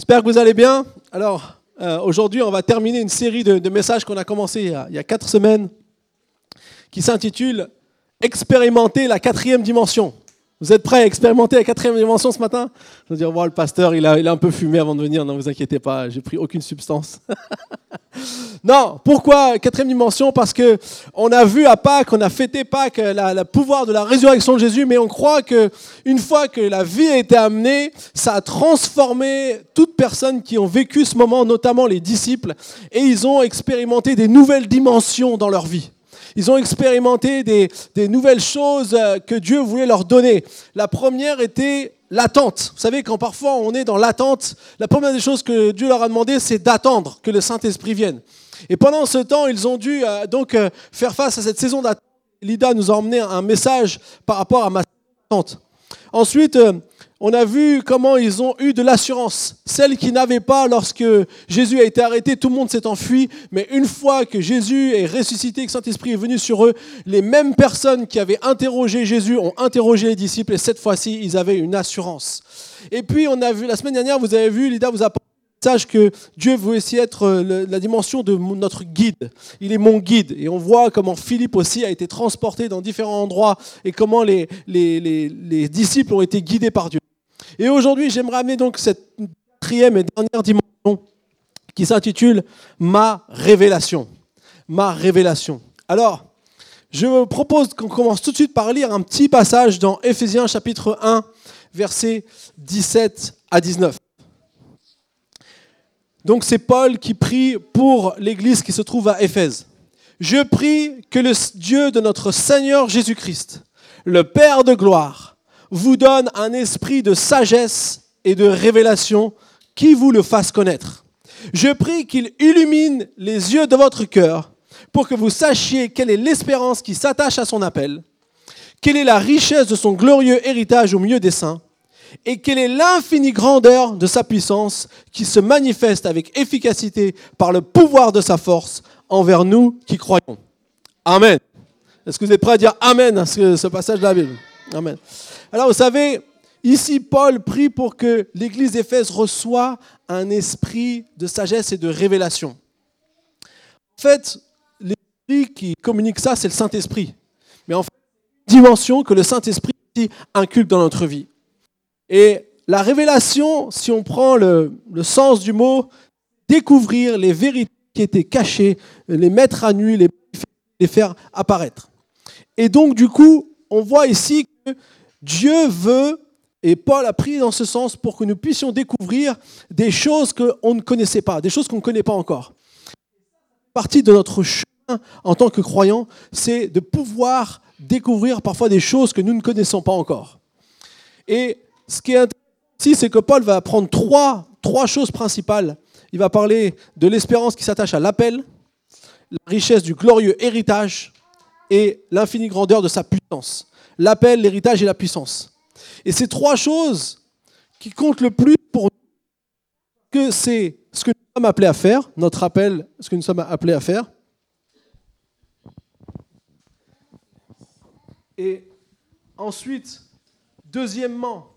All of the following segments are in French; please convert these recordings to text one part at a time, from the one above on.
J'espère que vous allez bien. Alors, euh, aujourd'hui, on va terminer une série de, messages qu'on a commencé il y a, il y a, quatre semaines, qui s'intitule Expérimenter la quatrième dimension. Vous êtes prêts à expérimenter la quatrième dimension ce matin? Je veux dire, le pasteur, il a, un peu fumé avant de venir. Non, vous inquiétez pas, j'ai pris aucune substance. non, pourquoi quatrième dimension? Parce que on a vu à Pâques, on a fêté Pâques, le pouvoir de la résurrection de Jésus, mais on croit que une fois que la vie a été amenée, ça a transformé toutes personnes qui ont vécu ce moment, notamment les disciples, et ils ont expérimenté des nouvelles dimensions dans leur vie. Ils ont expérimenté des, nouvelles choses euh, que Dieu voulait leur donner. La première était l'attente. Vous savez, quand parfois on est dans l'attente, la première des choses que Dieu leur a demandé, c'est d'attendre que le Saint-Esprit vienne. Et pendant ce temps, ils ont dû euh, donc euh, faire face à cette saison d'attente. Lida nous a emmené un message par rapport à ma attente. Ensuite, on a vu comment ils ont eu de l'assurance. Celle qui n'avait pas lorsque Jésus a été arrêté, tout le monde s'est enfui. Mais une fois que Jésus est ressuscité, que Saint-Esprit est venu sur eux, les mêmes personnes qui avaient interrogé Jésus ont interrogé les disciples et cette fois-ci, ils avaient une assurance. Et puis, on a vu, la semaine dernière, vous avez vu, Lida vous a Sache que Dieu veut aussi être euh, la dimension de notre guide. Il est mon guide. Et on voit comment Philippe aussi a été transporté dans différents endroits et comment les disciples ont été guidés par Dieu. Et aujourd'hui, j'aimerais amener donc cette quatrième et dernière dimension qui s'intitule Ma révélation. Ma révélation. Alors, je vous propose qu'on commence tout de suite par lire un petit passage dans Éphésiens chapitre 1, versets 17 à 19. Donc c'est Paul qui prie pour l'église qui se trouve à Éphèse. Je prie que le Dieu de notre Seigneur Jésus-Christ, le Père de gloire, vous donne un esprit de sagesse et de révélation qui vous le fasse connaître. Je prie qu'il illumine les yeux de votre cœur pour que vous sachiez quelle est l'espérance qui s'attache à son appel, quelle est la richesse de son glorieux héritage au milieu des saints, et quelle est l'infinie grandeur de sa puissance qui se manifeste avec efficacité par le pouvoir de sa force envers nous qui croyons. Amen. Est-ce que vous êtes prêts à dire Amen à ce passage de la Bible? Amen. Alors vous savez, ici Paul prie pour que l'église d'Éphèse reçoive un esprit de sagesse et de révélation. En fait, l'esprit qui communique ça, c'est le Saint-Esprit. Mais en fait, dimension que le Saint-Esprit inculque dans notre vie. Et la révélation, si on prend le, sens du mot, découvrir les vérités qui étaient cachées, les mettre à nu, les, les faire apparaître. Et donc, du coup, on voit ici que Dieu veut, et Paul a pris dans ce sens pour que nous puissions découvrir des choses qu'on ne connaissait pas, des choses qu'on ne connaît pas encore. Partie de notre chemin en tant que croyants, c'est de pouvoir découvrir parfois des choses que nous ne connaissons pas encore. Et ce qui est intéressant ici, c'est que Paul va prendre trois, trois choses principales. Il va parler de l'espérance qui s'attache à l'appel, la richesse du glorieux héritage et l'infinie grandeur de sa puissance l'appel, l'héritage et la puissance. Et ces trois choses qui comptent le plus pour nous, que c'est ce que nous sommes appelés à faire, notre appel, ce que nous sommes appelés à faire. Et ensuite, deuxièmement,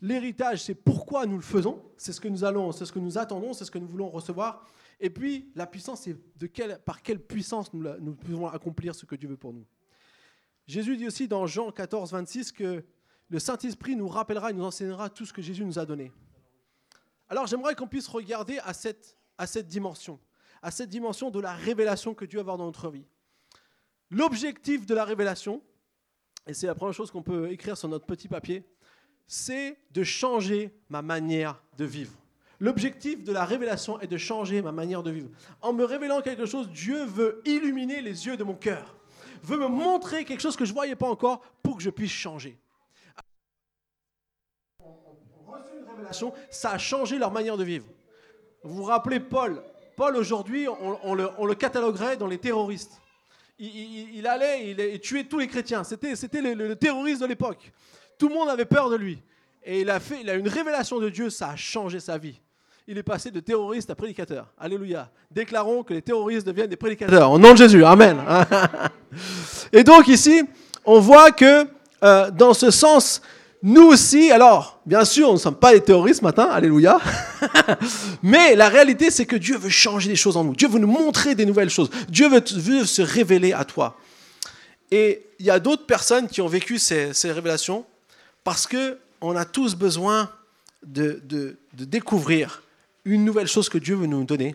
l'héritage, c'est pourquoi nous le faisons, c'est ce que nous allons, c'est ce que nous attendons, c'est ce que nous voulons recevoir. Et puis, la puissance, c'est par quelle puissance nous pouvons accomplir ce que Dieu veut pour nous. Jésus dit aussi dans Jean 14, 26 que le Saint-Esprit nous rappellera et nous enseignera tout ce que Jésus nous a donné. Alors j'aimerais qu'on puisse regarder à cette, dimension, à cette dimension de la révélation que Dieu va avoir dans notre vie. L'objectif de la révélation, et c'est la première chose qu'on peut écrire sur notre petit papier, c'est de changer ma manière de vivre. L'objectif de la révélation est de changer ma manière de vivre. En me révélant quelque chose, Dieu veut illuminer les yeux de mon cœur veut me montrer quelque chose que je ne voyais pas encore pour que je puisse changer. ça a changé leur manière de vivre. Vous vous rappelez Paul? Paul, aujourd'hui, on, le, cataloguerait dans les terroristes. Il, allait, il, tuait tous les chrétiens. C'était, le, le, terroriste de l'époque. Tout le monde avait peur de lui. Et il a, fait, il a une révélation de Dieu, ça a changé sa vie il est passé de terroriste à prédicateur. Alléluia. Déclarons que les terroristes deviennent des prédicateurs. Au nom de Jésus. Amen. Et donc ici, on voit que euh, dans ce sens, nous aussi, alors, bien sûr, nous ne sommes pas les terroristes ce matin, alléluia, mais la réalité, c'est que Dieu veut changer des choses en nous. Dieu veut nous montrer des nouvelles choses. Dieu veut, se révéler à toi. Et il y a d'autres personnes qui ont vécu ces, révélations parce qu'on a tous besoin de découvrir une nouvelle chose que Dieu veut nous donner,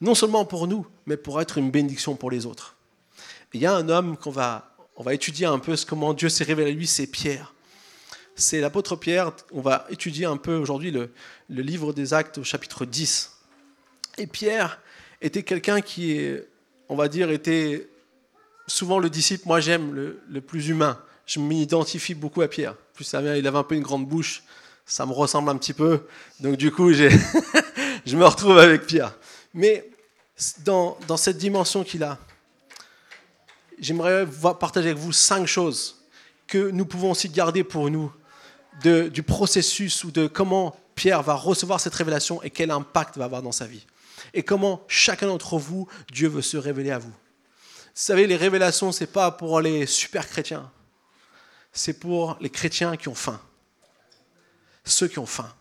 non seulement pour nous, mais pour être une bénédiction pour les autres. Il y a un homme qu'on va, on va étudier un peu comment Dieu s'est révélé à lui, c'est Pierre. C'est l'apôtre Pierre, on va étudier un peu aujourd'hui le, livre des actes au chapitre 10. Et Pierre était quelqu'un qui, on va dire, était souvent le disciple, moi j'aime, le, plus humain. Je m'identifie beaucoup à Pierre. Plus ça il avait un peu une grande bouche, ça me ressemble un petit peu. Donc du coup, je me retrouve avec Pierre. Mais dans, dans cette dimension qu'il a, j'aimerais partager avec vous cinq choses que nous pouvons aussi garder pour nous du processus ou de comment Pierre va recevoir cette révélation et quel impact va avoir dans sa vie. Et comment chacun d'entre vous, Dieu veut se révéler à vous. Vous savez, les révélations, ce n'est pas pour les super chrétiens. C'est pour les chrétiens qui ont faim. Ceux qui ont faim.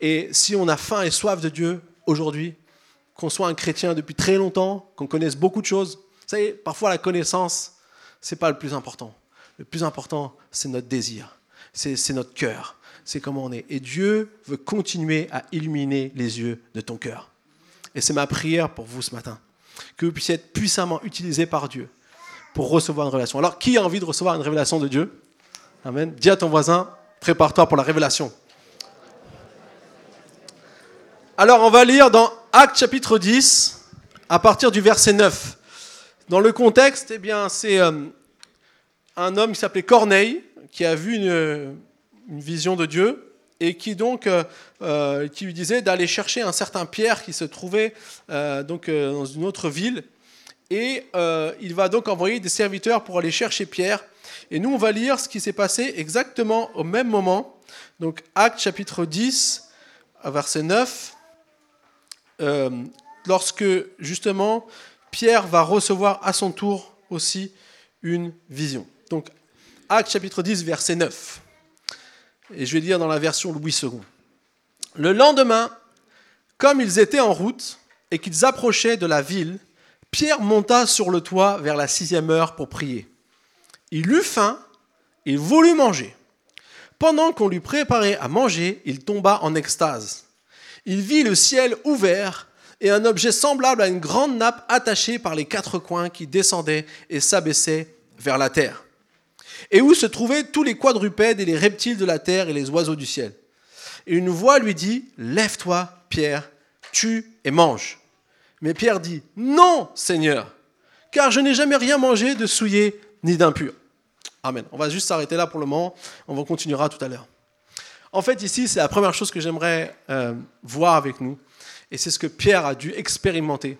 Et si on a faim et soif de Dieu aujourd'hui, qu'on soit un chrétien depuis très longtemps, qu'on connaisse beaucoup de choses, vous savez, parfois la connaissance, ce n'est pas le plus important. Le plus important, c'est notre désir, c'est notre cœur, c'est comment on est. Et Dieu veut continuer à illuminer les yeux de ton cœur. Et c'est ma prière pour vous ce matin, que vous puissiez être puissamment utilisés par Dieu pour recevoir une révélation. Alors, qui a envie de recevoir une révélation de Dieu? Amen. Dis à ton voisin, prépare-toi pour la révélation. Alors, on va lire dans Actes chapitre 10, à partir du verset 9. Dans le contexte, eh bien, c'est euh, un homme qui s'appelait Corneille, qui a vu une, vision de Dieu et qui donc euh, euh, qui lui disait d'aller chercher un certain Pierre qui se trouvait donc dans une autre ville. Et il va donc envoyer des serviteurs pour aller chercher Pierre. Et nous on va lire ce qui s'est passé exactement au même moment. Donc Acte chapitre 10 verset 9 lorsque justement Pierre va recevoir à son tour aussi une vision. Donc, Acte chapitre 10, verset 9. Et je vais lire dans la version Louis II. Le lendemain, comme ils étaient en route et qu'ils approchaient de la ville, Pierre monta sur le toit vers la sixième heure pour prier. Il eut faim, il voulut manger. Pendant qu'on lui préparait à manger, il tomba en extase. Il vit le ciel ouvert et un objet semblable à une grande nappe attachée par les quatre coins qui descendait et s'abaissait vers la terre, et où se trouvaient tous les quadrupèdes et les reptiles de la terre et les oiseaux du ciel. Et une voix lui dit, Lève-toi, Pierre, tue et mange. Mais Pierre dit, Non, Seigneur, car je n'ai jamais rien mangé de souillé ni d'impur. Amen. On va juste s'arrêter là pour le moment, on continuera tout à l'heure. En fait, ici, c'est la première chose que j'aimerais euh, voir avec nous. Et c'est ce que Pierre a dû expérimenter.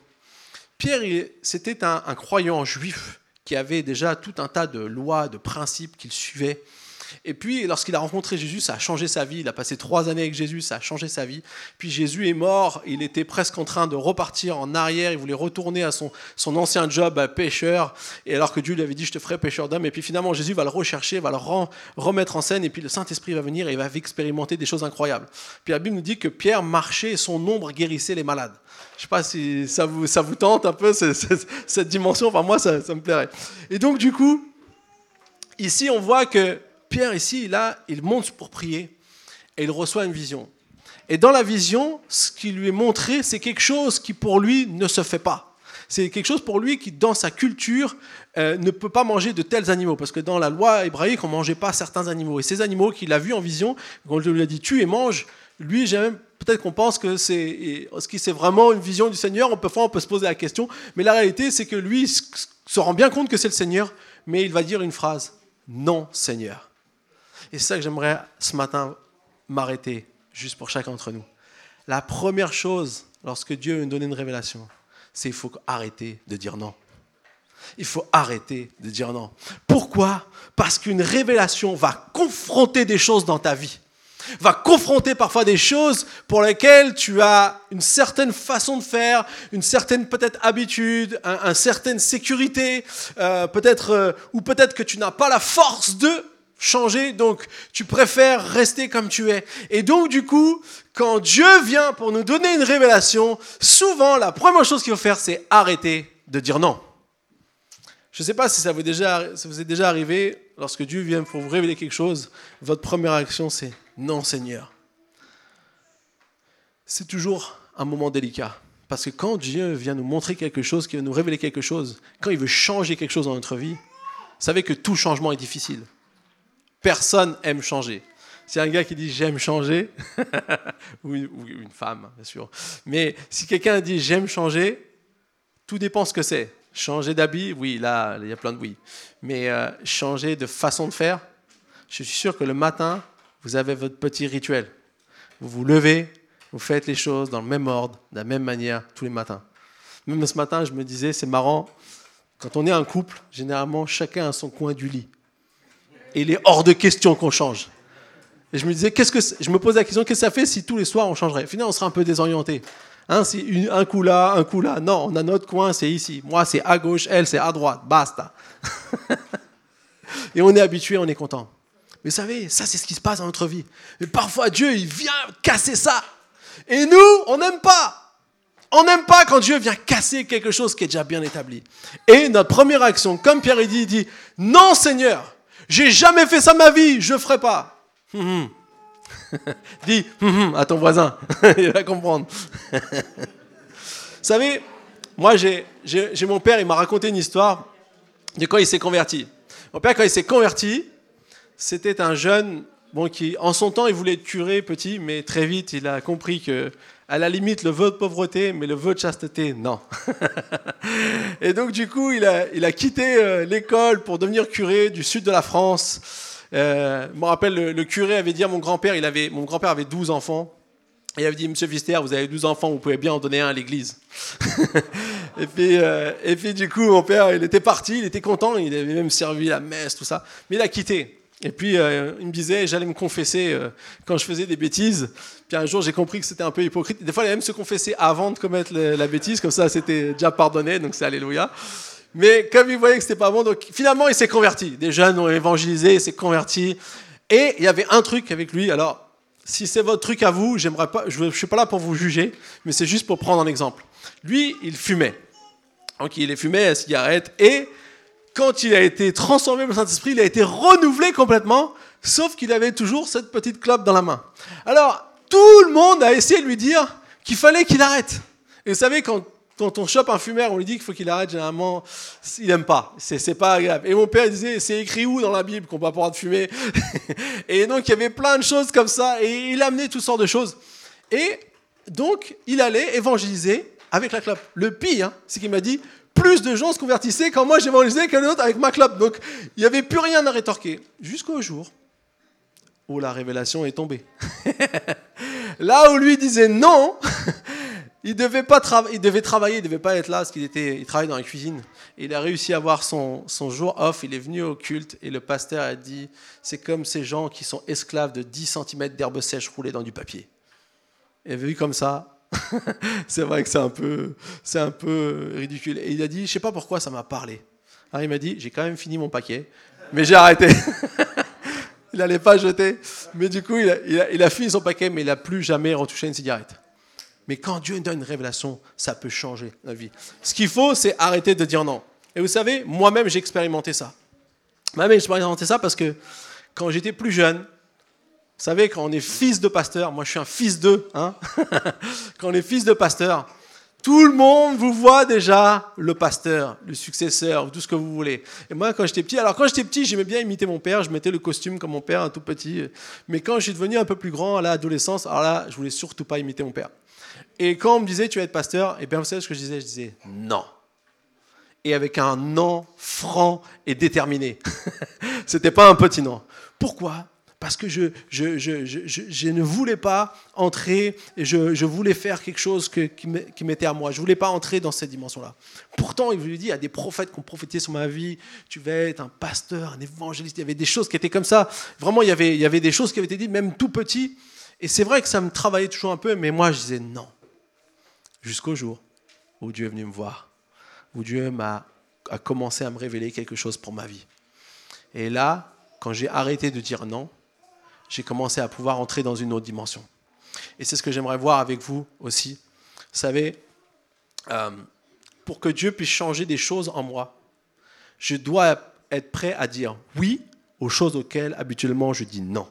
Pierre, c'était un, un, croyant juif qui avait déjà tout un tas de lois, de principes qu'il suivait. Et puis, lorsqu'il a rencontré Jésus, ça a changé sa vie. Il a passé trois années avec Jésus, ça a changé sa vie. Puis Jésus est mort, il était presque en train de repartir en arrière, il voulait retourner à son, son ancien job à pêcheur, et alors que Dieu lui avait dit, je te ferai pêcheur d'hommes. Et puis finalement, Jésus va le rechercher, va le remettre en scène, et puis le Saint-Esprit va venir et va expérimenter des choses incroyables. Puis la Bible nous dit que Pierre marchait et son ombre guérissait les malades. Je ne sais pas si ça vous, ça vous tente un peu, cette dimension, enfin moi, ça, ça me plairait. Et donc du coup, ici, on voit que Pierre, ici, là, il monte pour prier et il reçoit une vision. Et dans la vision, ce qui lui est montré, c'est quelque chose qui pour lui ne se fait pas. C'est quelque chose pour lui qui, dans sa culture, euh, ne peut pas manger de tels animaux. Parce que dans la loi hébraïque, on ne mangeait pas certains animaux. Et ces animaux qu'il a vus en vision, quand je lui ai dit tue et mange, lui, peut-être qu'on pense que c'est, ce qui c'est vraiment une vision du Seigneur? On peut, on peut se poser la question. Mais la réalité, c'est que lui se rend bien compte que c'est le Seigneur, mais il va dire une phrase Non, Seigneur. Et c'est ça que j'aimerais ce matin m'arrêter, juste pour chacun d'entre nous. La première chose, lorsque Dieu nous donne une révélation, c'est qu'il faut arrêter de dire non. Il faut arrêter de dire non. Pourquoi? Parce qu'une révélation va confronter des choses dans ta vie va confronter parfois des choses pour lesquelles tu as une certaine façon de faire, une certaine peut-être habitude, une certaine sécurité, euh, peut-être euh, ou peut-être que tu n'as pas la force de changer, donc tu préfères rester comme tu es. Et donc du coup, quand Dieu vient pour nous donner une révélation, souvent la première chose qu'il faut faire, c'est arrêter de dire non. Je ne sais pas si ça vous, est déjà arrivé, lorsque Dieu vient pour vous révéler quelque chose, votre première action c'est non Seigneur. C'est toujours un moment délicat. Parce que quand Dieu vient nous montrer quelque chose, qui veut nous révéler quelque chose, quand il veut changer quelque chose dans notre vie, vous savez que tout changement est difficile. Personne aime changer. Si un gars qui dit j'aime changer, ou, une, femme, bien sûr, mais si quelqu'un dit j'aime changer, tout dépend ce que c'est. Changer d'habit, oui, là, il y a plein de oui. Mais euh, changer de façon de faire, je suis sûr que le matin, vous avez votre petit rituel. Vous vous levez, vous faites les choses dans le même ordre, de la même manière, tous les matins. Même ce matin, je me disais, c'est marrant, quand on est un couple, généralement, chacun a son coin du lit. Et il est hors de question qu'on change. Et je me disais, qu'est-ce que je me pose la question, qu'est-ce que ça fait si tous les soirs on changerait? Finalement, on serait un peu désorienté. Hein, un coup là, un coup là. Non, on a notre coin, c'est ici. Moi, c'est à gauche, elle, c'est à droite. Basta. Et on est habitué, on est content. Mais vous savez, ça, c'est ce qui se passe dans notre vie. Mais parfois, Dieu, il vient casser ça. Et nous, on n'aime pas. On n'aime pas quand Dieu vient casser quelque chose qui est déjà bien établi. Et notre première action, comme Pierre dit, il dit, non Seigneur, j'ai jamais fait ça ma vie, je ferai pas. Dis à ton voisin, il va comprendre. Vous savez, moi j'ai mon père, il m'a raconté une histoire de quand il s'est converti. Mon père, quand il s'est converti, c'était un jeune qui, en son temps, il voulait être curé petit, mais très vite, il a compris que, à la limite, le vœu de pauvreté, mais le vœu de chasteté, non. et donc, du coup, il a, quitté euh, l'école pour devenir curé du sud de la France. Euh, je me rappelle, le, curé avait dit à mon grand-père, il avait, mon grand-père avait 12 enfants. Et il avait dit, Monsieur Vister, vous avez 12 enfants, vous pouvez bien en donner un à l'église. et, puis, euh, et puis, du coup, mon père, il était parti, il était content, il avait même servi la messe, tout ça. Mais il a quitté. Et puis, euh, il me disait, j'allais me confesser euh, quand je faisais des bêtises. Puis un jour, j'ai compris que c'était un peu hypocrite. Des fois, il allait même se confesser avant de commettre la bêtise, comme ça, c'était déjà pardonné, donc c'est Alléluia. Mais comme il voyait que c'était pas bon, donc finalement, il s'est converti. Des jeunes ont évangélisé, il s'est converti. Et il y avait un truc avec lui. Alors, si c'est votre truc à vous, j'aimerais pas, je ne suis pas là pour vous juger, mais c'est juste pour prendre un exemple. Lui, il fumait. Donc, il fumait à cigarette et quand il a été transformé par le Saint-Esprit, il a été renouvelé complètement, sauf qu'il avait toujours cette petite clope dans la main. Alors, tout le monde a essayé de lui dire qu'il fallait qu'il arrête. Et vous savez, quand, quand on chope un fumeur, on lui dit qu'il faut qu'il arrête, généralement, il n'aime pas. C'est pas agréable. Et mon père disait, c'est écrit où dans la Bible qu'on pas pouvoir de fumer Et donc, il y avait plein de choses comme ça, et il amenait toutes sortes de choses. Et donc, il allait évangéliser avec la clope. Le pire, hein, c'est qu'il m'a dit, plus de gens se convertissaient quand moi j'évangélisais qu'un autre avec ma clope. Donc il n'y avait plus rien à rétorquer. Jusqu'au jour où la révélation est tombée. là où lui disait non, il devait, pas il devait travailler, il devait pas être là parce qu'il était, il travaillait dans la cuisine. il a réussi à avoir son, son jour off, il est venu au culte et le pasteur a dit, c'est comme ces gens qui sont esclaves de 10 cm d'herbe sèche roulée dans du papier. Et vu comme ça, c'est vrai que c'est un peu, c'est un peu ridicule. Et il a dit, je sais pas pourquoi ça m'a parlé. Alors il m'a dit, j'ai quand même fini mon paquet, mais j'ai arrêté. il n'allait pas jeter, mais du coup, il a, fini son paquet, mais il n'a plus jamais retouché une cigarette. Mais quand Dieu donne une révélation, ça peut changer la vie. Ce qu'il faut, c'est arrêter de dire non. Et vous savez, moi-même, j'ai expérimenté ça. Moi-même, j'ai expérimenté ça parce que quand j'étais plus jeune, vous savez, quand on est fils de pasteur, moi je suis un fils d'eux, hein quand on est fils de pasteur, tout le monde vous voit déjà le pasteur, le successeur, tout ce que vous voulez. Et moi, quand j'étais petit, alors quand j'étais petit, j'aimais bien imiter mon père, je mettais le costume comme mon père, tout petit. Mais quand je suis devenu un peu plus grand, à l'adolescence, alors là, je voulais surtout pas imiter mon père. Et quand on me disait, tu vas être pasteur, et bien vous savez ce que je disais? Je disais, non. Et avec un non franc et déterminé. C'était pas un petit non. Pourquoi? Parce que je, je, je, je, ne voulais pas entrer, et je, voulais faire quelque chose que, qui m'était à moi. Je ne voulais pas entrer dans cette dimension-là. Pourtant, il lui dit, il y a des prophètes qui ont prophétisé sur ma vie, tu vas être un pasteur, un évangéliste, il y avait des choses qui étaient comme ça. Vraiment, il y avait, il y avait des choses qui avaient été dites, même tout petit. Et c'est vrai que ça me travaillait toujours un peu, mais moi, je disais non. Jusqu'au jour où Dieu est venu me voir, où Dieu m'a a commencé à me révéler quelque chose pour ma vie. Et là, quand j'ai arrêté de dire non, j'ai commencé à pouvoir entrer dans une autre dimension. Et c'est ce que j'aimerais voir avec vous aussi. Vous savez, euh, pour que Dieu puisse changer des choses en moi, je dois être prêt à dire oui aux choses auxquelles habituellement je dis non.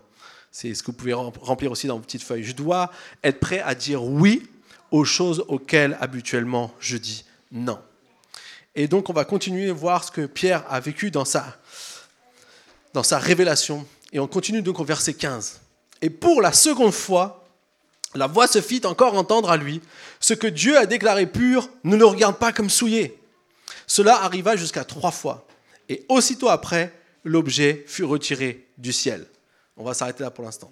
C'est ce que vous pouvez remplir aussi dans vos petites feuilles. Je dois être prêt à dire oui aux choses auxquelles habituellement je dis non. Et donc on va continuer à voir ce que Pierre a vécu dans sa, dans sa révélation. Et on continue donc au verset 15. Et pour la seconde fois, la voix se fit encore entendre à lui. Ce que Dieu a déclaré pur, ne le regarde pas comme souillé. Cela arriva jusqu'à trois fois. Et aussitôt après, l'objet fut retiré du ciel. On va s'arrêter là pour l'instant.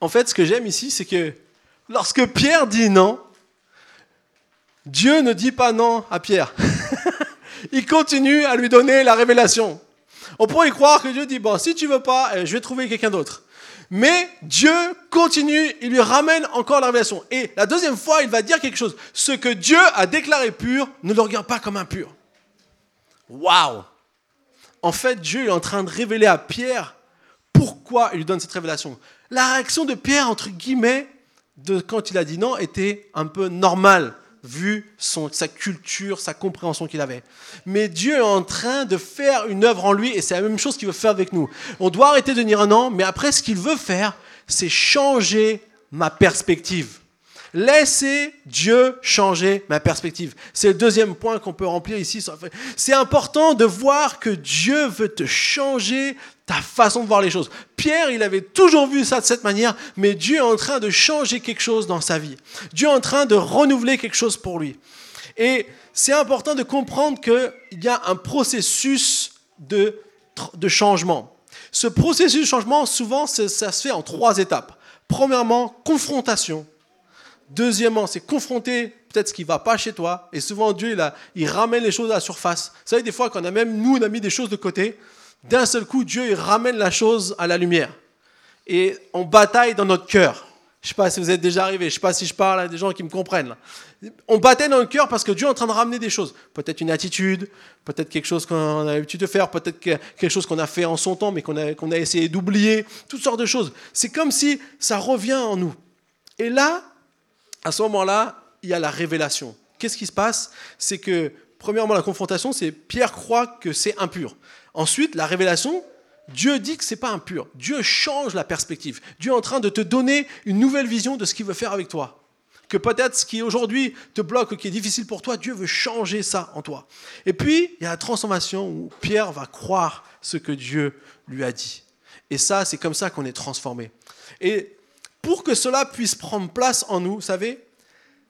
En fait, ce que j'aime ici, c'est que lorsque Pierre dit non, Dieu ne dit pas non à Pierre. Il continue à lui donner la révélation. On pourrait croire que Dieu dit, bon, si tu veux pas, eh, je vais trouver quelqu'un d'autre. Mais Dieu continue, il lui ramène encore la révélation. Et la deuxième fois, il va dire quelque chose. Ce que Dieu a déclaré pur, ne le regarde pas comme impur. Waouh En fait, Dieu est en train de révéler à Pierre pourquoi il lui donne cette révélation. La réaction de Pierre, entre guillemets, de quand il a dit non, était un peu normale vu son, sa culture, sa compréhension qu'il avait. Mais Dieu est en train de faire une œuvre en lui et c'est la même chose qu'il veut faire avec nous. On doit arrêter de dire un an, mais après ce qu'il veut faire, c'est changer ma perspective. Laissez Dieu changer ma perspective. C'est le deuxième point qu'on peut remplir ici. C'est important de voir que Dieu veut te changer ta façon de voir les choses. Pierre, il avait toujours vu ça de cette manière, mais Dieu est en train de changer quelque chose dans sa vie. Dieu est en train de renouveler quelque chose pour lui. Et c'est important de comprendre qu'il y a un processus de, changement. Ce processus de changement, souvent, ça se fait en trois étapes. Premièrement, confrontation. Deuxièmement, c'est confronter peut-être ce qui ne va pas chez toi. Et souvent, Dieu, il, il ramène les choses à la surface. Vous savez, des fois, quand on a même, nous, on a mis des choses de côté, d'un seul coup, Dieu il ramène la chose à la lumière. Et on bataille dans notre cœur. Je ne sais pas si vous êtes déjà arrivé, je ne sais pas si je parle à des gens qui me comprennent. On bataille dans le cœur parce que Dieu est en train de ramener des choses. Peut-être une attitude, peut-être quelque chose qu'on a l'habitude de faire, peut-être quelque chose qu'on a fait en son temps mais qu'on a, qu'on a essayé d'oublier, toutes sortes de choses. C'est comme si ça revient en nous. Et là, à ce moment-là, il y a la révélation. Qu'est-ce qui se passe? C'est que, premièrement, la confrontation, c'est Pierre croit que c'est impur. Ensuite, la révélation, Dieu dit que c'est pas impur. Dieu change la perspective. Dieu est en train de te donner une nouvelle vision de ce qu'il veut faire avec toi. Que peut-être ce qui aujourd'hui te bloque qui est difficile pour toi, Dieu veut changer ça en toi. Et puis, il y a la transformation où Pierre va croire ce que Dieu lui a dit. Et ça, c'est comme ça qu'on est transformé. Et pour que cela puisse prendre place en nous, vous savez,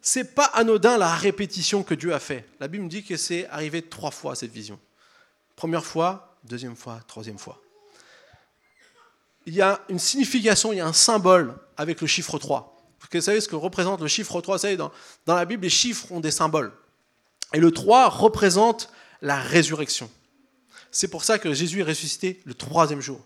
c'est pas anodin la répétition que Dieu a fait. La Bible dit que c'est arrivé trois fois cette vision. Première fois, deuxième fois, troisième fois. Il y a une signification, il y a un symbole avec le chiffre 3. Vous savez ce que représente le chiffre 3 Vous savez, dans, dans la Bible, les chiffres ont des symboles. Et le 3 représente la résurrection. C'est pour ça que Jésus est ressuscité le troisième jour.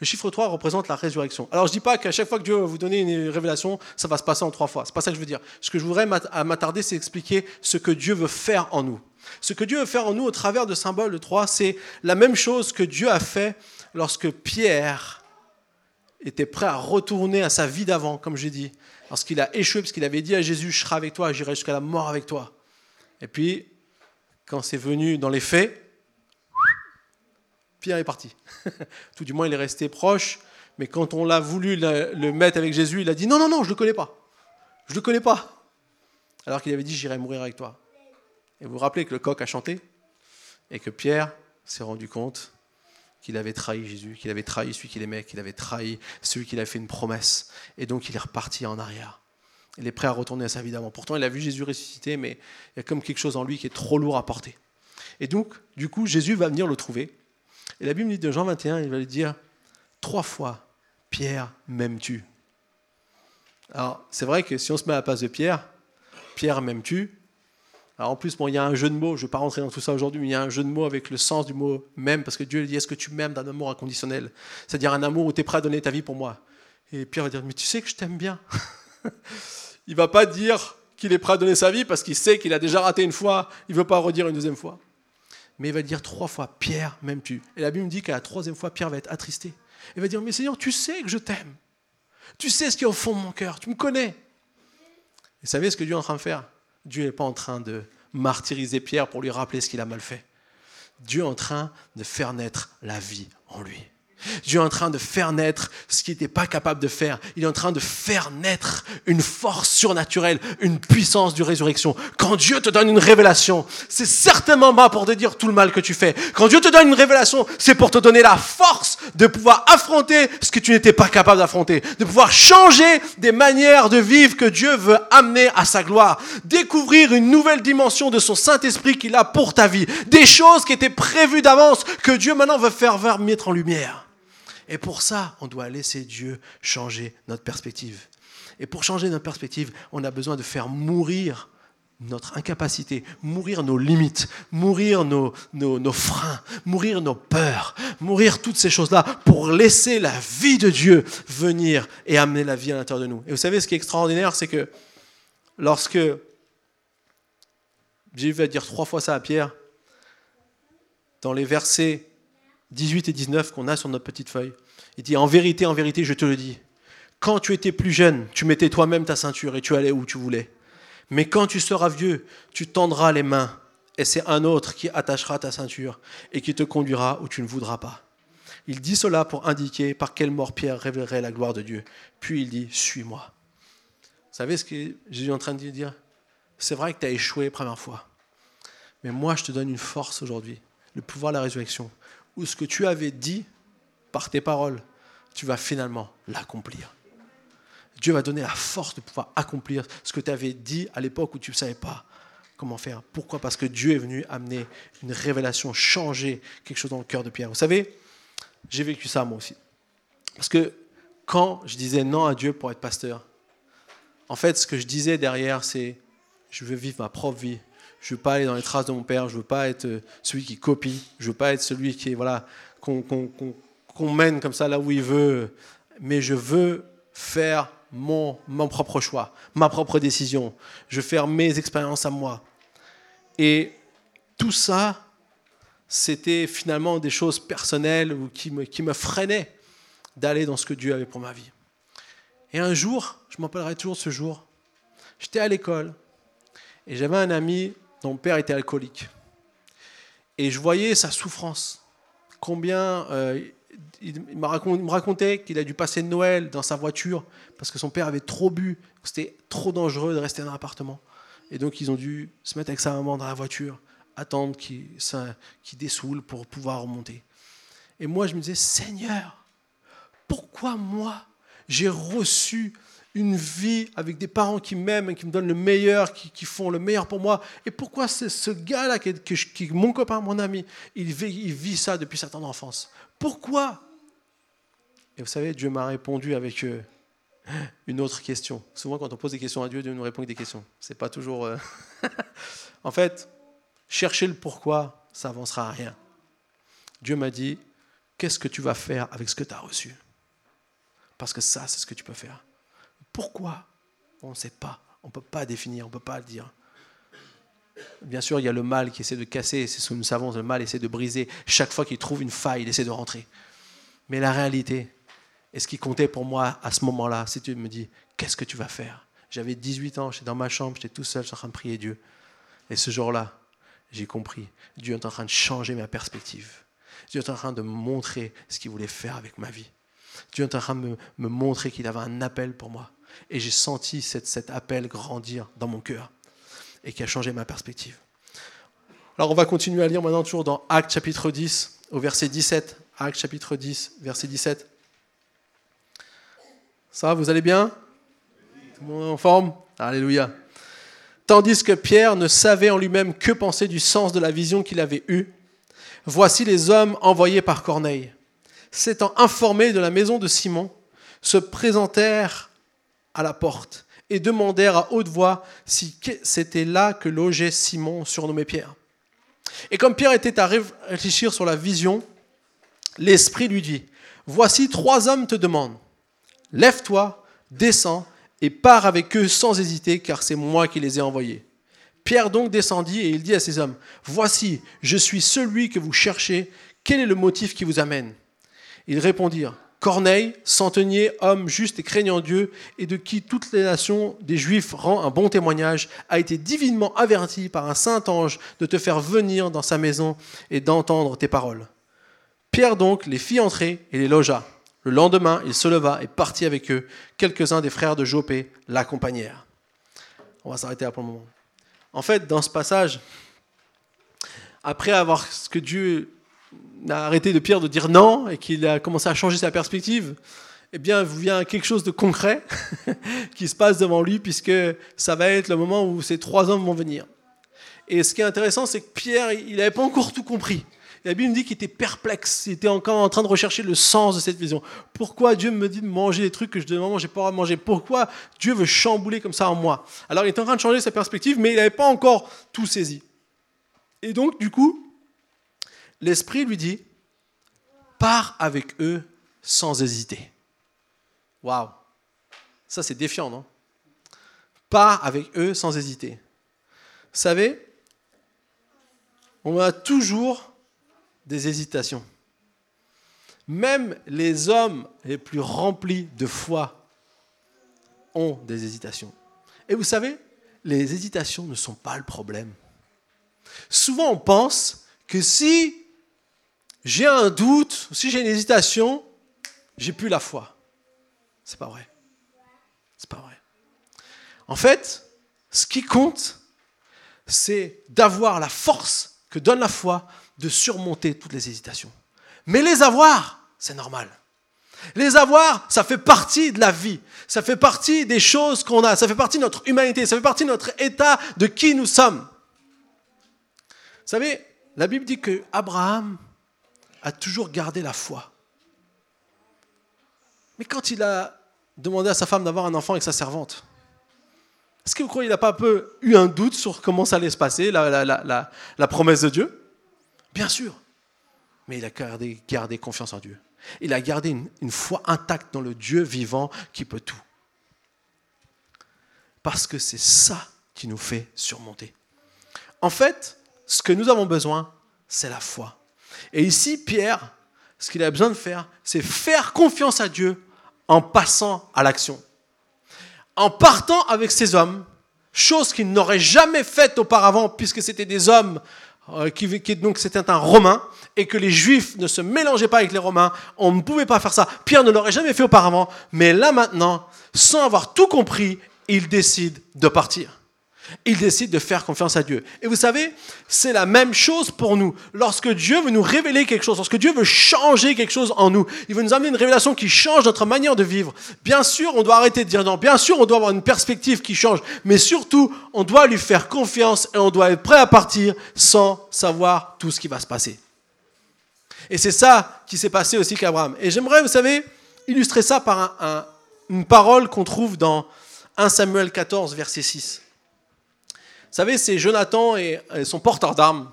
Le chiffre 3 représente la résurrection. Alors je ne dis pas qu'à chaque fois que Dieu va vous donner une révélation, ça va se passer en trois fois. Ce n'est pas ça que je veux dire. Ce que je voudrais m'attarder, c'est expliquer ce que Dieu veut faire en nous. Ce que Dieu veut faire en nous au travers de symbole de 3, c'est la même chose que Dieu a fait lorsque Pierre était prêt à retourner à sa vie d'avant, comme j'ai dit, lorsqu'il a échoué, parce qu'il avait dit à Jésus, je serai avec toi, j'irai jusqu'à la mort avec toi. Et puis, quand c'est venu dans les faits, Pierre est parti. Tout du moins, il est resté proche, mais quand on l'a voulu le mettre avec Jésus, il a dit, non, non, non, je ne le connais pas. Je ne le connais pas. Alors qu'il avait dit, j'irai mourir avec toi. Et vous vous rappelez que le coq a chanté et que Pierre s'est rendu compte qu'il avait trahi Jésus, qu'il avait trahi celui qu'il aimait, qu'il avait trahi celui qui avait fait une promesse. Et donc il est reparti en arrière. Il est prêt à retourner à sa vie d'avant. Pourtant, il a vu Jésus ressusciter, mais il y a comme quelque chose en lui qui est trop lourd à porter. Et donc, du coup, Jésus va venir le trouver. Et la Bible dit de Jean 21, il va lui dire trois fois Pierre, m'aimes-tu? Alors, c'est vrai que si on se met à la place de Pierre, Pierre, m'aimes-tu? Alors en plus, il y a un jeu de mots, je ne vais pas rentrer dans tout ça aujourd'hui, mais il y a un jeu de mots avec le sens du mot même, parce que Dieu dit, est-ce que tu m'aimes d'un amour inconditionnel? C'est-à-dire un amour où tu es prêt à donner ta vie pour moi. Et Pierre va dire, mais tu sais que je t'aime bien. il va pas dire qu'il est prêt à donner sa vie parce qu'il sait qu'il a déjà raté une fois, il ne veut pas redire une deuxième fois. Mais il va dire trois fois, Pierre, m'aimes-tu? Et la Bible dit qu'à la troisième fois, Pierre va être attristé. Il va dire, mais Seigneur, tu sais que je t'aime. Tu sais ce qui est au fond de mon cœur, tu me connais. Vous savez ce que Dieu est en train de faire? Dieu n'est pas en train de martyriser Pierre pour lui rappeler ce qu'il a mal fait. Dieu est en train de faire naître la vie en lui. Dieu est en train de faire naître ce qu'il n'était pas capable de faire. Il est en train de faire naître une force surnaturelle, une puissance de résurrection. Quand Dieu te donne une révélation, c'est certainement pas pour te dire tout le mal que tu fais. Quand Dieu te donne une révélation, c'est pour te donner la force de pouvoir affronter ce que tu n'étais pas capable d'affronter, de pouvoir changer des manières de vivre que Dieu veut amener à sa gloire, découvrir une nouvelle dimension de son Saint-Esprit qu'il a pour ta vie, des choses qui étaient prévues d'avance que Dieu maintenant veut faire mettre en lumière. Et pour ça, on doit laisser Dieu changer notre perspective. Et pour changer notre perspective, on a besoin de faire mourir notre incapacité, mourir nos limites, mourir nos, freins, mourir nos peurs, mourir toutes ces choses-là pour laisser la vie de Dieu venir et amener la vie à l'intérieur de nous. Et vous savez, ce qui est extraordinaire, c'est que lorsque Jésus va dire trois fois ça à Pierre, dans les versets 18 et 19 qu'on a sur notre petite feuille. Il dit, en vérité, en vérité, je te le dis, quand tu étais plus jeune, tu mettais toi-même ta ceinture et tu allais où tu voulais. Mais quand tu seras vieux, tu tendras les mains et c'est un autre qui attachera ta ceinture et qui te conduira où tu ne voudras pas. Il dit cela pour indiquer par quelle mort Pierre révélerait la gloire de Dieu. Puis il dit, suis-moi. Vous savez ce que Jésus est en train de dire? C'est vrai que tu as échoué première fois. Mais moi, je te donne une force aujourd'hui, le pouvoir de la résurrection où ce que tu avais dit par tes paroles, tu vas finalement l'accomplir. Dieu va donner la force de pouvoir accomplir ce que tu avais dit à l'époque où tu ne savais pas comment faire. Pourquoi? Parce que Dieu est venu amener une révélation, changer quelque chose dans le cœur de Pierre. Vous savez, j'ai vécu ça moi aussi. Parce que quand je disais non à Dieu pour être pasteur, en fait, ce que je disais derrière, c'est je veux vivre ma propre vie. Je veux pas aller dans les traces de mon père. Je veux pas être euh, celui qui copie. Je veux pas être celui qui est voilà qu'on mène comme ça là où il veut. Mais je veux faire mon, mon propre choix, ma propre décision. Je veux faire mes expériences à moi. Et tout ça, c'était finalement des choses personnelles ou qui me, qui me freinaient d'aller dans ce que Dieu avait pour ma vie. Et un jour, je m'en parlerai toujours ce jour, j'étais à l'école et j'avais un ami mon père était alcoolique. Et je voyais sa souffrance. Combien euh, il, me racontait qu'il a dû passer Noël dans sa voiture parce que son père avait trop bu. C'était trop dangereux de rester dans l'appartement. Et donc ils ont dû se mettre avec sa maman dans la voiture, attendre qu'il dessoule pour pouvoir remonter. Et moi je me disais, Seigneur, pourquoi moi j'ai reçu une vie avec des parents qui m'aiment, qui me donnent le meilleur, qui, font le meilleur pour moi. Et pourquoi ce gars-là, qui, mon copain, mon ami, il vit, il vit ça depuis sa tendre enfance Pourquoi? Et vous savez, Dieu m'a répondu avec euh, une autre question. Souvent, quand on pose des questions à Dieu, Dieu nous répond avec des questions. C'est pas toujours. Euh, en fait, chercher le pourquoi, ça avancera à rien. Dieu m'a dit Qu'est-ce que tu vas faire avec ce que tu as reçu? Parce que ça, c'est ce que tu peux faire. Pourquoi On ne sait pas. On ne peut pas définir, on ne peut pas le dire. Bien sûr, il y a le mal qui essaie de casser, c'est ce que nous savons, le mal essaie de briser. Chaque fois qu'il trouve une faille, il essaie de rentrer. Mais la réalité, et ce qui comptait pour moi à ce moment-là, c'est tu me dis, qu'est-ce que tu vas faire? J'avais 18 ans, j'étais dans ma chambre, j'étais tout seul, j'étais en train de prier Dieu. Et ce jour-là, j'ai compris, Dieu est en train de changer ma perspective. Dieu est en train de me montrer ce qu'il voulait faire avec ma vie. Dieu est en train de me montrer qu'il avait un appel pour moi. Et j'ai senti cet appel grandir dans mon cœur et qui a changé ma perspective. Alors on va continuer à lire maintenant toujours dans Actes chapitre 10 au verset 17. Actes chapitre 10, verset 17. Ça, vous allez bien? Tout le monde en forme? Alléluia. Tandis que Pierre ne savait en lui-même que penser du sens de la vision qu'il avait eue, voici les hommes envoyés par Corneille, s'étant informés de la maison de Simon, se présentèrent à la porte et demandèrent à haute voix si c'était là que logeait Simon, surnommé Pierre. Et comme Pierre était à réfléchir sur la vision, l'Esprit lui dit, Voici trois hommes te demandent, lève-toi, descends et pars avec eux sans hésiter, car c'est moi qui les ai envoyés. Pierre donc descendit et il dit à ses hommes, Voici, je suis celui que vous cherchez, quel est le motif qui vous amène? Ils répondirent, Corneille, centenier, homme juste et craignant Dieu, et de qui toutes les nations des Juifs rend un bon témoignage, a été divinement averti par un saint ange de te faire venir dans sa maison et d'entendre tes paroles. Pierre donc les fit entrer et les logea. Le lendemain, il se leva et partit avec eux. Quelques-uns des frères de Jopé l'accompagnèrent. On va s'arrêter là pour le moment. En fait, dans ce passage, après avoir ce que Dieu a arrêté de Pierre de dire non et qu'il a commencé à changer sa perspective, eh bien, il vient quelque chose de concret qui se passe devant lui, puisque ça va être le moment où ces trois hommes vont venir. Et ce qui est intéressant, c'est que Pierre, il n'avait pas encore tout compris. la Bible dit qu'il était perplexe, il était encore en train de rechercher le sens de cette vision. Pourquoi Dieu me dit de manger des trucs que je demande, j'ai pas à manger? Pourquoi Dieu veut chambouler comme ça en moi? Alors il est en train de changer sa perspective, mais il n'avait pas encore tout saisi. Et donc, du coup, l'Esprit lui dit, pars avec eux sans hésiter. Waouh Ça, c'est défiant, non? Pars avec eux sans hésiter. Vous savez, on a toujours des hésitations. Même les hommes les plus remplis de foi ont des hésitations. Et vous savez, les hésitations ne sont pas le problème. Souvent, on pense que si j'ai un doute, si j'ai une hésitation, j'ai plus la foi. C'est pas vrai. C'est pas vrai. En fait, ce qui compte, c'est d'avoir la force que donne la foi de surmonter toutes les hésitations. Mais les avoir, c'est normal. Les avoir, ça fait partie de la vie. Ça fait partie des choses qu'on a. Ça fait partie de notre humanité. Ça fait partie de notre état de qui nous sommes. Vous savez, la Bible dit que Abraham a toujours gardé la foi. Mais quand il a demandé à sa femme d'avoir un enfant avec sa servante, est-ce que vous croyez qu'il n'a pas un peu eu un doute sur comment ça allait se passer, la, promesse de Dieu? Bien sûr. Mais il a gardé, gardé, confiance en Dieu. Il a gardé une, une foi intacte dans le Dieu vivant qui peut tout. Parce que c'est ça qui nous fait surmonter. En fait, ce que nous avons besoin, c'est la foi. Et ici, Pierre, ce qu'il a besoin de faire, c'est faire confiance à Dieu en passant à l'action. En partant avec ces hommes, chose qu'il n'aurait jamais faite auparavant, puisque c'était des hommes euh, qui, donc c'était un Romain, et que les Juifs ne se mélangeaient pas avec les Romains, on ne pouvait pas faire ça. Pierre ne l'aurait jamais fait auparavant, mais là maintenant, sans avoir tout compris, il décide de partir il décide de faire confiance à Dieu. Et vous savez, c'est la même chose pour nous. Lorsque Dieu veut nous révéler quelque chose, lorsque Dieu veut changer quelque chose en nous, il veut nous amener une révélation qui change notre manière de vivre. Bien sûr, on doit arrêter de dire non. Bien sûr, on doit avoir une perspective qui change. Mais surtout, on doit lui faire confiance et on doit être prêt à partir sans savoir tout ce qui va se passer. Et c'est ça qui s'est passé aussi qu'Abraham. Et j'aimerais, vous savez, illustrer ça par une parole qu'on trouve dans 1 Samuel 14, verset 6. Savez, c'est Jonathan et, son porteur d'armes.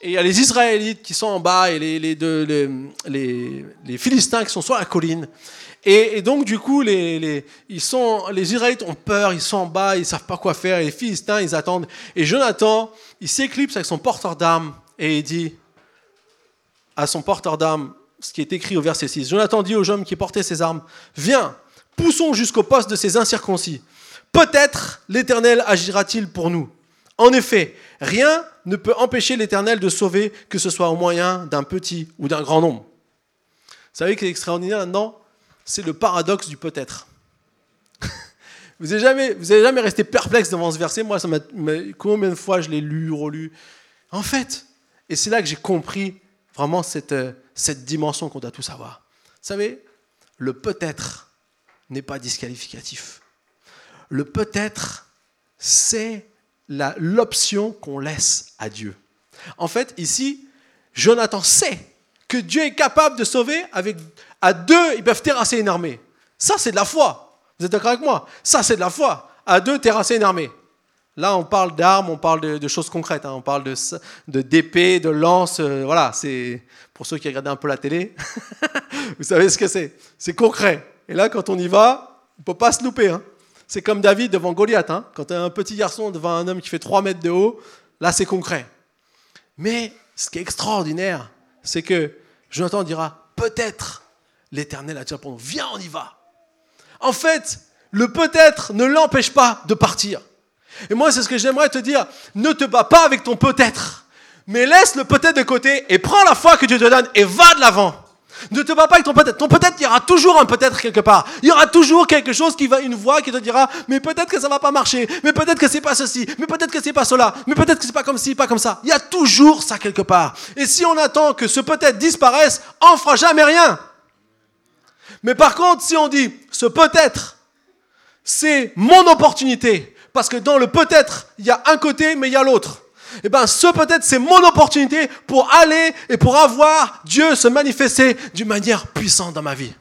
Et il y a les Israélites qui sont en bas et les, Philistins qui sont sur la colline. Et, donc, du coup, les, ils sont, les Israélites ont peur, ils sont en bas, ils ne savent pas quoi faire. Et les Philistins, ils attendent. Et Jonathan, il s'éclipse avec son porteur d'armes et il dit à son porteur d'armes, ce qui est écrit au verset 6. Jonathan dit aux hommes qui portaient ses armes Viens, poussons jusqu'au poste de ces incirconcis. Peut-être l'Éternel agira-t-il pour nous. En effet, rien ne peut empêcher l'Éternel de sauver, que ce soit au moyen d'un petit ou d'un grand nombre. Vous savez ce qui est extraordinaire là-dedans? C'est le paradoxe du peut-être. vous n'avez jamais, resté perplexe devant ce verset? Moi, ça combien de fois je l'ai lu, relu? En fait, et c'est là que j'ai compris vraiment cette, euh, cette dimension qu'on doit tous avoir. Vous savez, le peut-être n'est pas disqualificatif. Le peut-être, c'est l'option qu'on laisse à Dieu. En fait, ici, Jonathan sait que Dieu est capable de sauver avec à deux, ils peuvent terrasser une armée. Ça, c'est de la foi. Vous êtes d'accord avec moi? Ça, c'est de la foi. À deux, terrasser une armée. Là, on parle d'armes, on parle de, choses concrètes. Hein. On parle de d'épée, de, lance. Euh, voilà, c'est pour ceux qui regardent un peu la télé. vous savez ce que c'est C'est concret. Et là, quand on y va, on peut pas se louper. Hein. C'est comme David devant Goliath. Hein. Quand tu un petit garçon devant un homme qui fait 3 mètres de haut, là c'est concret. Mais ce qui est extraordinaire, c'est que Jonathan dira peut-être l'Éternel attire pour nous. Viens, on y va. En fait, le peut-être ne l'empêche pas de partir. Et moi, c'est ce que j'aimerais te dire. Ne te bats pas avec ton peut-être, mais laisse le peut-être de côté et prends la foi que Dieu te donne et va de l'avant. Ne te bats pas avec ton peut-être. Ton peut-être, il y aura toujours un peut-être quelque part. Il y aura toujours quelque chose qui va, une voix qui te dira, mais peut-être que ça va pas marcher, mais peut-être que c'est pas ceci, mais peut-être que c'est pas cela, mais peut-être que c'est pas comme ci, pas comme ça. Il y a toujours ça quelque part. Et si on attend que ce peut-être disparaisse, on fera jamais rien. Mais par contre, si on dit, ce peut-être, c'est mon opportunité, parce que dans le peut-être, il y a un côté, mais il y a l'autre. Eh bien, ce peut-être, c'est mon opportunité pour aller et pour avoir Dieu se manifester d'une manière puissante dans ma vie.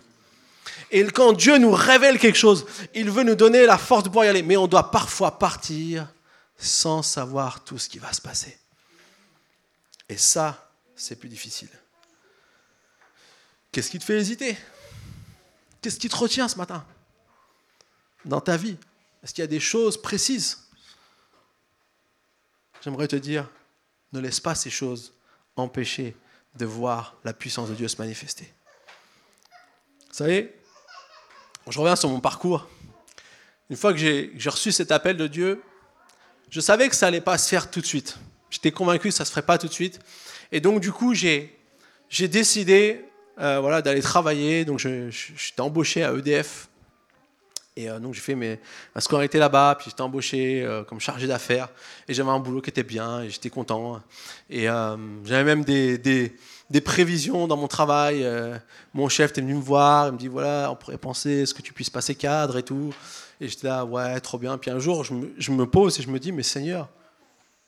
Et quand Dieu nous révèle quelque chose, il veut nous donner la force pouvoir y aller. Mais on doit parfois partir sans savoir tout ce qui va se passer. Et ça, c'est plus difficile. Qu'est-ce qui te fait hésiter? Qu'est-ce qui te retient ce matin? Dans ta vie est-ce qu'il y a des choses précises? J'aimerais te dire, ne laisse pas ces choses empêcher de voir la puissance de Dieu se manifester. Vous savez, je reviens sur mon parcours. Une fois que j'ai reçu cet appel de Dieu, je savais que ça n'allait pas se faire tout de suite. J'étais convaincu que ça ne se ferait pas tout de suite. Et donc, du coup, j'ai décidé euh, voilà, d'aller travailler. Donc, j'étais embauché à EDF et euh, donc j'ai fait mes, ma scolarité là-bas, puis j'étais embauché euh, comme chargé d'affaires, et j'avais un boulot qui était bien, et j'étais content. Et euh, j'avais même des, des, prévisions dans mon travail. mon chef était venu me voir, il me dit voilà, on pourrait penser ce que tu puisses passer cadre et tout. Et j'étais là, ouais, trop bien. Puis un jour, je me, je me, pose et je me dis, mais Seigneur,